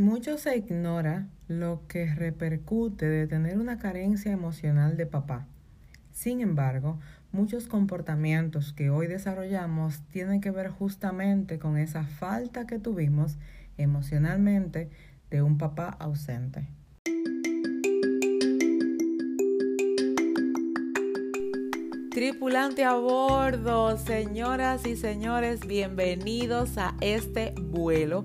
Mucho se ignora lo que repercute de tener una carencia emocional de papá. Sin embargo, muchos comportamientos que hoy desarrollamos tienen que ver justamente con esa falta que tuvimos emocionalmente de un papá ausente. Tripulante a bordo, señoras y señores, bienvenidos a este vuelo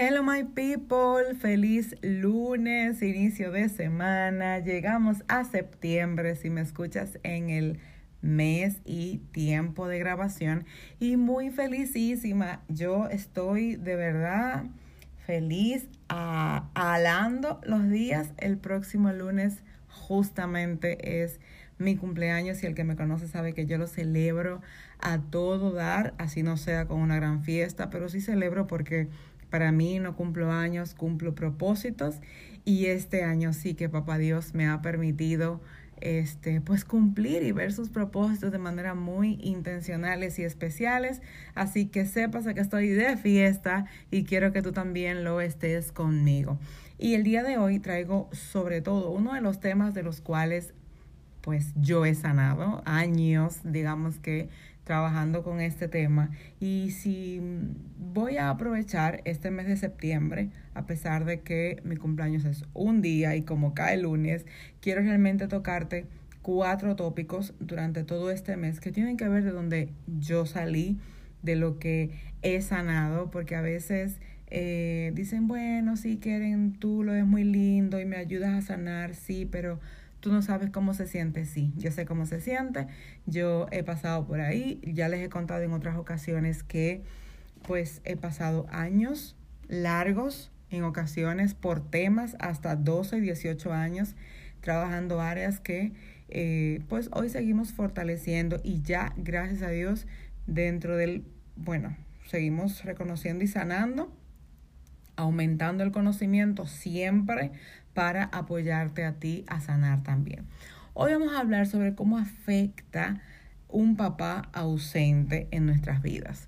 Hello my people, feliz lunes, inicio de semana. Llegamos a septiembre si me escuchas en el mes y tiempo de grabación y muy felicísima. Yo estoy de verdad feliz alando los días. El próximo lunes justamente es mi cumpleaños y el que me conoce sabe que yo lo celebro a todo dar, así no sea con una gran fiesta, pero sí celebro porque para mí no cumplo años, cumplo propósitos y este año sí que papá Dios me ha permitido este pues cumplir y ver sus propósitos de manera muy intencionales y especiales, así que sepas que estoy de fiesta y quiero que tú también lo estés conmigo. Y el día de hoy traigo sobre todo uno de los temas de los cuales pues yo he sanado años, digamos que trabajando con este tema. Y si voy a aprovechar este mes de septiembre, a pesar de que mi cumpleaños es un día y como cae lunes, quiero realmente tocarte cuatro tópicos durante todo este mes que tienen que ver de donde yo salí, de lo que he sanado, porque a veces eh, dicen, bueno, si quieren, tú lo es muy lindo y me ayudas a sanar, sí, pero Tú no sabes cómo se siente, sí, yo sé cómo se siente, yo he pasado por ahí, ya les he contado en otras ocasiones que pues he pasado años largos en ocasiones por temas hasta 12 y 18 años trabajando áreas que eh, pues hoy seguimos fortaleciendo y ya gracias a Dios dentro del, bueno, seguimos reconociendo y sanando, aumentando el conocimiento siempre para apoyarte a ti a sanar también. Hoy vamos a hablar sobre cómo afecta un papá ausente en nuestras vidas.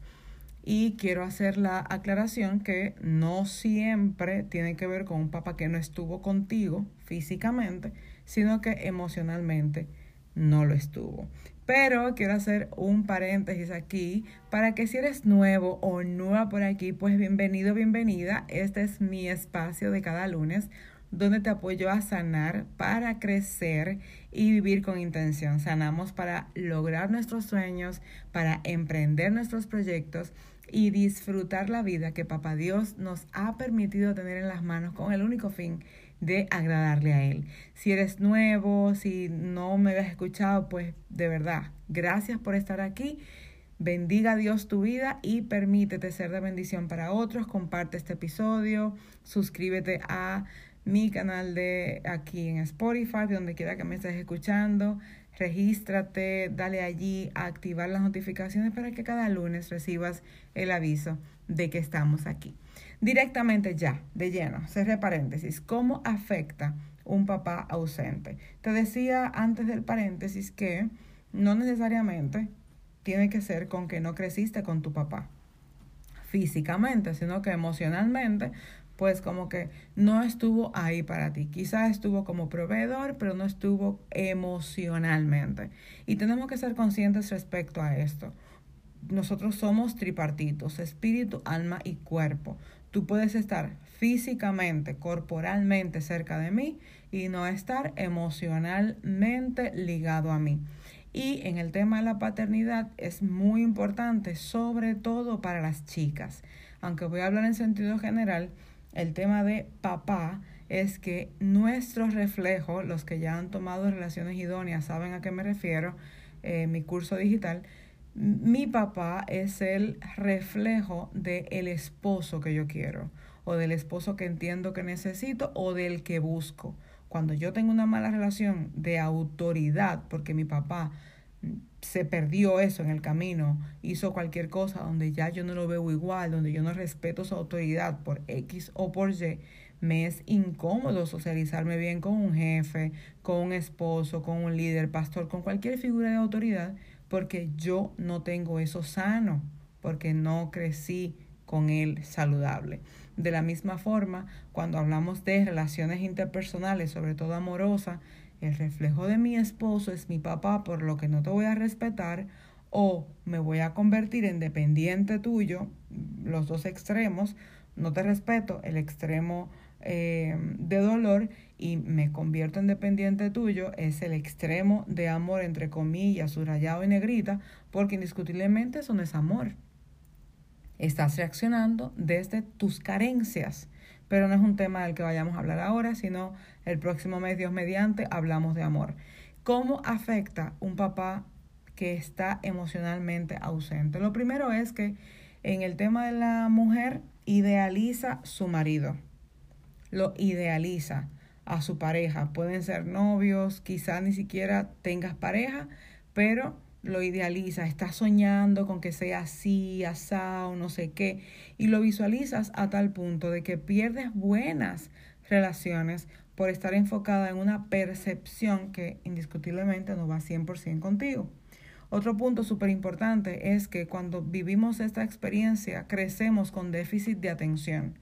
Y quiero hacer la aclaración que no siempre tiene que ver con un papá que no estuvo contigo físicamente, sino que emocionalmente no lo estuvo. Pero quiero hacer un paréntesis aquí para que si eres nuevo o nueva por aquí, pues bienvenido, bienvenida. Este es mi espacio de cada lunes donde te apoyo a sanar para crecer y vivir con intención. Sanamos para lograr nuestros sueños, para emprender nuestros proyectos y disfrutar la vida que Papá Dios nos ha permitido tener en las manos con el único fin de agradarle a Él. Si eres nuevo, si no me habías escuchado, pues de verdad, gracias por estar aquí. Bendiga Dios tu vida y permítete ser de bendición para otros. Comparte este episodio, suscríbete a mi canal de aquí en Spotify, donde quiera que me estés escuchando. Regístrate, dale allí a activar las notificaciones para que cada lunes recibas el aviso de que estamos aquí. Directamente ya, de lleno, cerré paréntesis, ¿cómo afecta un papá ausente? Te decía antes del paréntesis que no necesariamente tiene que ser con que no creciste con tu papá físicamente, sino que emocionalmente pues como que no estuvo ahí para ti. Quizás estuvo como proveedor, pero no estuvo emocionalmente. Y tenemos que ser conscientes respecto a esto. Nosotros somos tripartitos, espíritu, alma y cuerpo. Tú puedes estar físicamente, corporalmente cerca de mí y no estar emocionalmente ligado a mí. Y en el tema de la paternidad es muy importante, sobre todo para las chicas. Aunque voy a hablar en sentido general, el tema de papá es que nuestro reflejo, los que ya han tomado relaciones idóneas saben a qué me refiero, eh, mi curso digital, mi papá es el reflejo del el esposo que yo quiero, o del esposo que entiendo que necesito, o del que busco. Cuando yo tengo una mala relación de autoridad, porque mi papá se perdió eso en el camino, hizo cualquier cosa donde ya yo no lo veo igual, donde yo no respeto su autoridad por X o por Y, me es incómodo socializarme bien con un jefe, con un esposo, con un líder, pastor, con cualquier figura de autoridad, porque yo no tengo eso sano, porque no crecí con él saludable. De la misma forma, cuando hablamos de relaciones interpersonales, sobre todo amorosas, el reflejo de mi esposo es mi papá, por lo que no te voy a respetar, o me voy a convertir en dependiente tuyo, los dos extremos, no te respeto, el extremo eh, de dolor y me convierto en dependiente tuyo, es el extremo de amor, entre comillas, subrayado y negrita, porque indiscutiblemente eso no es amor. Estás reaccionando desde tus carencias pero no es un tema del que vayamos a hablar ahora, sino el próximo mes, Dios mediante, hablamos de amor. ¿Cómo afecta un papá que está emocionalmente ausente? Lo primero es que en el tema de la mujer idealiza su marido, lo idealiza a su pareja. Pueden ser novios, quizás ni siquiera tengas pareja, pero lo idealiza, está soñando con que sea así, asado, no sé qué, y lo visualizas a tal punto de que pierdes buenas relaciones por estar enfocada en una percepción que indiscutiblemente no va 100% contigo. Otro punto súper importante es que cuando vivimos esta experiencia crecemos con déficit de atención.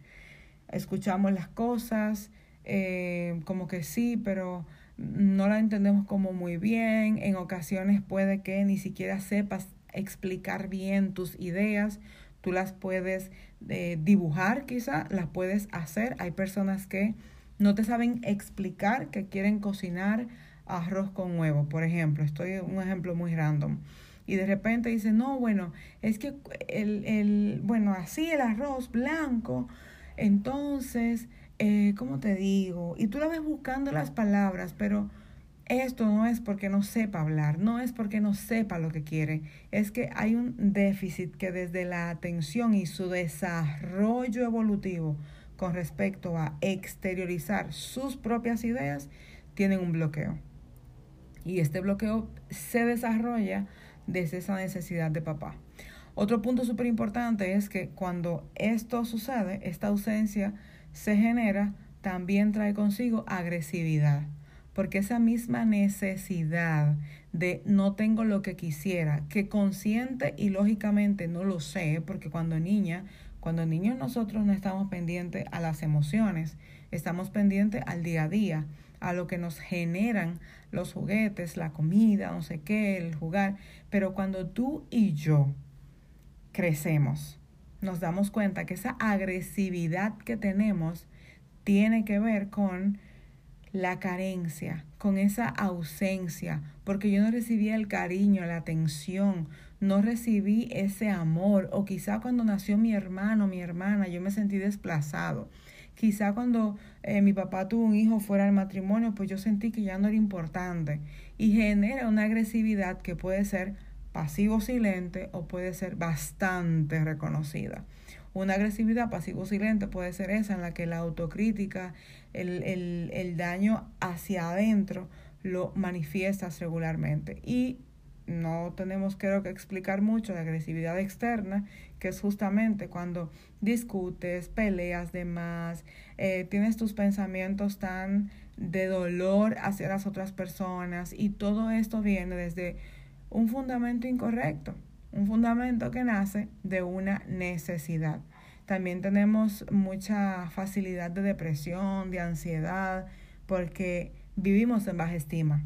Escuchamos las cosas eh, como que sí, pero no la entendemos como muy bien, en ocasiones puede que ni siquiera sepas explicar bien tus ideas, tú las puedes eh, dibujar quizá, las puedes hacer, hay personas que no te saben explicar que quieren cocinar arroz con huevo, por ejemplo, estoy un ejemplo muy random. Y de repente dice, no, bueno, es que el, el, bueno, así el arroz blanco, entonces eh, ¿cómo te digo? Y tú la ves buscando las palabras, pero esto no es porque no sepa hablar, no es porque no sepa lo que quiere, es que hay un déficit que desde la atención y su desarrollo evolutivo con respecto a exteriorizar sus propias ideas, tienen un bloqueo. Y este bloqueo se desarrolla desde esa necesidad de papá. Otro punto súper importante es que cuando esto sucede, esta ausencia se genera, también trae consigo agresividad. Porque esa misma necesidad de no tengo lo que quisiera, que consciente y lógicamente no lo sé, porque cuando niña, cuando niños nosotros no estamos pendientes a las emociones, estamos pendientes al día a día, a lo que nos generan los juguetes, la comida, no sé qué, el jugar. Pero cuando tú y yo crecemos, nos damos cuenta que esa agresividad que tenemos tiene que ver con la carencia, con esa ausencia, porque yo no recibí el cariño, la atención, no recibí ese amor, o quizá cuando nació mi hermano, mi hermana, yo me sentí desplazado. Quizá cuando eh, mi papá tuvo un hijo fuera del matrimonio, pues yo sentí que ya no era importante. Y genera una agresividad que puede ser pasivo silente o puede ser bastante reconocida. Una agresividad pasivo silente puede ser esa en la que la autocrítica, el, el, el daño hacia adentro lo manifiestas regularmente. Y no tenemos creo que explicar mucho de agresividad externa, que es justamente cuando discutes, peleas de más, eh, tienes tus pensamientos tan de dolor hacia las otras personas y todo esto viene desde un fundamento incorrecto, un fundamento que nace de una necesidad. También tenemos mucha facilidad de depresión, de ansiedad, porque vivimos en baja estima.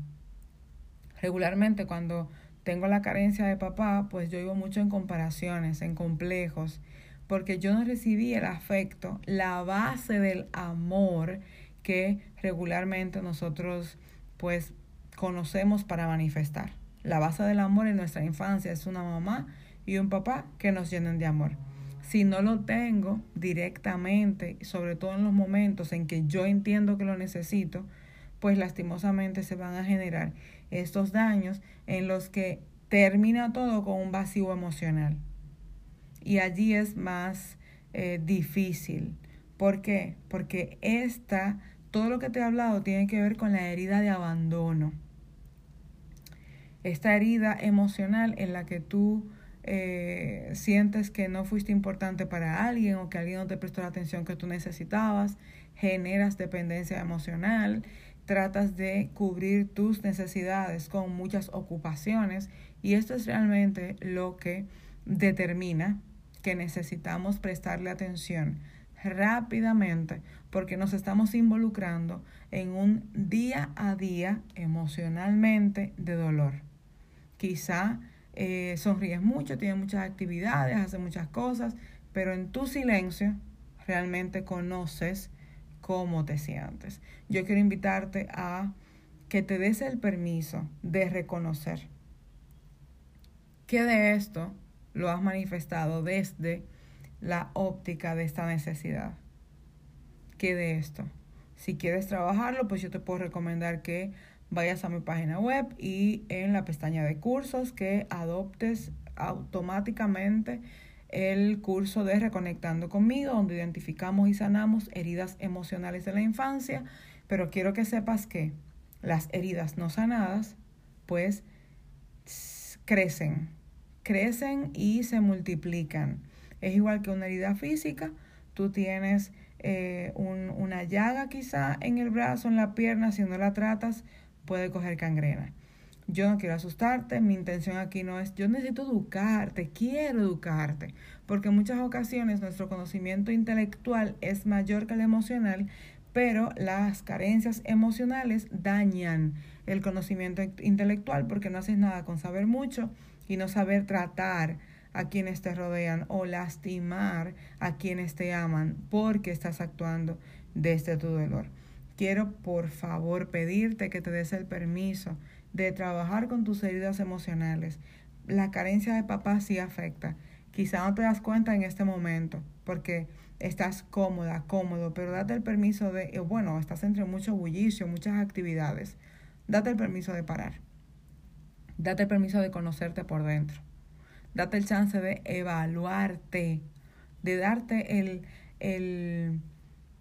Regularmente cuando tengo la carencia de papá, pues yo vivo mucho en comparaciones, en complejos, porque yo no recibí el afecto, la base del amor que regularmente nosotros pues conocemos para manifestar. La base del amor en nuestra infancia es una mamá y un papá que nos llenen de amor. Si no lo tengo directamente, sobre todo en los momentos en que yo entiendo que lo necesito, pues lastimosamente se van a generar estos daños en los que termina todo con un vacío emocional. Y allí es más eh, difícil. ¿Por qué? Porque esta, todo lo que te he hablado tiene que ver con la herida de abandono. Esta herida emocional en la que tú eh, sientes que no fuiste importante para alguien o que alguien no te prestó la atención que tú necesitabas, generas dependencia emocional, tratas de cubrir tus necesidades con muchas ocupaciones y esto es realmente lo que determina que necesitamos prestarle atención rápidamente porque nos estamos involucrando en un día a día emocionalmente de dolor. Quizá eh, sonríes mucho, tienes muchas actividades, haces muchas cosas, pero en tu silencio realmente conoces cómo te sientes. Yo quiero invitarte a que te des el permiso de reconocer que de esto lo has manifestado desde la óptica de esta necesidad. Que de esto. Si quieres trabajarlo, pues yo te puedo recomendar que vayas a mi página web y en la pestaña de cursos que adoptes automáticamente el curso de Reconectando conmigo, donde identificamos y sanamos heridas emocionales de la infancia, pero quiero que sepas que las heridas no sanadas, pues crecen, crecen y se multiplican. Es igual que una herida física, tú tienes eh, una llaga quizá en el brazo, en la pierna, si no la tratas, puede coger cangrena. Yo no quiero asustarte, mi intención aquí no es, yo necesito educarte, quiero educarte, porque en muchas ocasiones nuestro conocimiento intelectual es mayor que el emocional, pero las carencias emocionales dañan el conocimiento intelectual porque no haces nada con saber mucho y no saber tratar a quienes te rodean o lastimar a quienes te aman porque estás actuando desde tu dolor. Quiero por favor pedirte que te des el permiso de trabajar con tus heridas emocionales. La carencia de papá sí afecta. Quizá no te das cuenta en este momento porque estás cómoda, cómodo, pero date el permiso de, eh, bueno, estás entre mucho bullicio, muchas actividades. Date el permiso de parar. Date el permiso de conocerte por dentro. Date el chance de evaluarte, de darte el, el,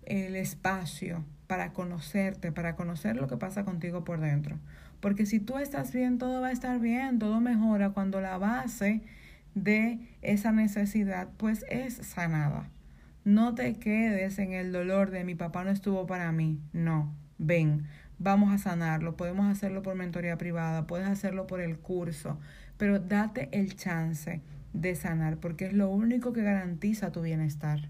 el espacio para conocerte, para conocer lo que pasa contigo por dentro. Porque si tú estás bien, todo va a estar bien, todo mejora cuando la base de esa necesidad pues es sanada. No te quedes en el dolor de mi papá no estuvo para mí. No, ven, vamos a sanarlo. Podemos hacerlo por mentoría privada, puedes hacerlo por el curso, pero date el chance de sanar porque es lo único que garantiza tu bienestar.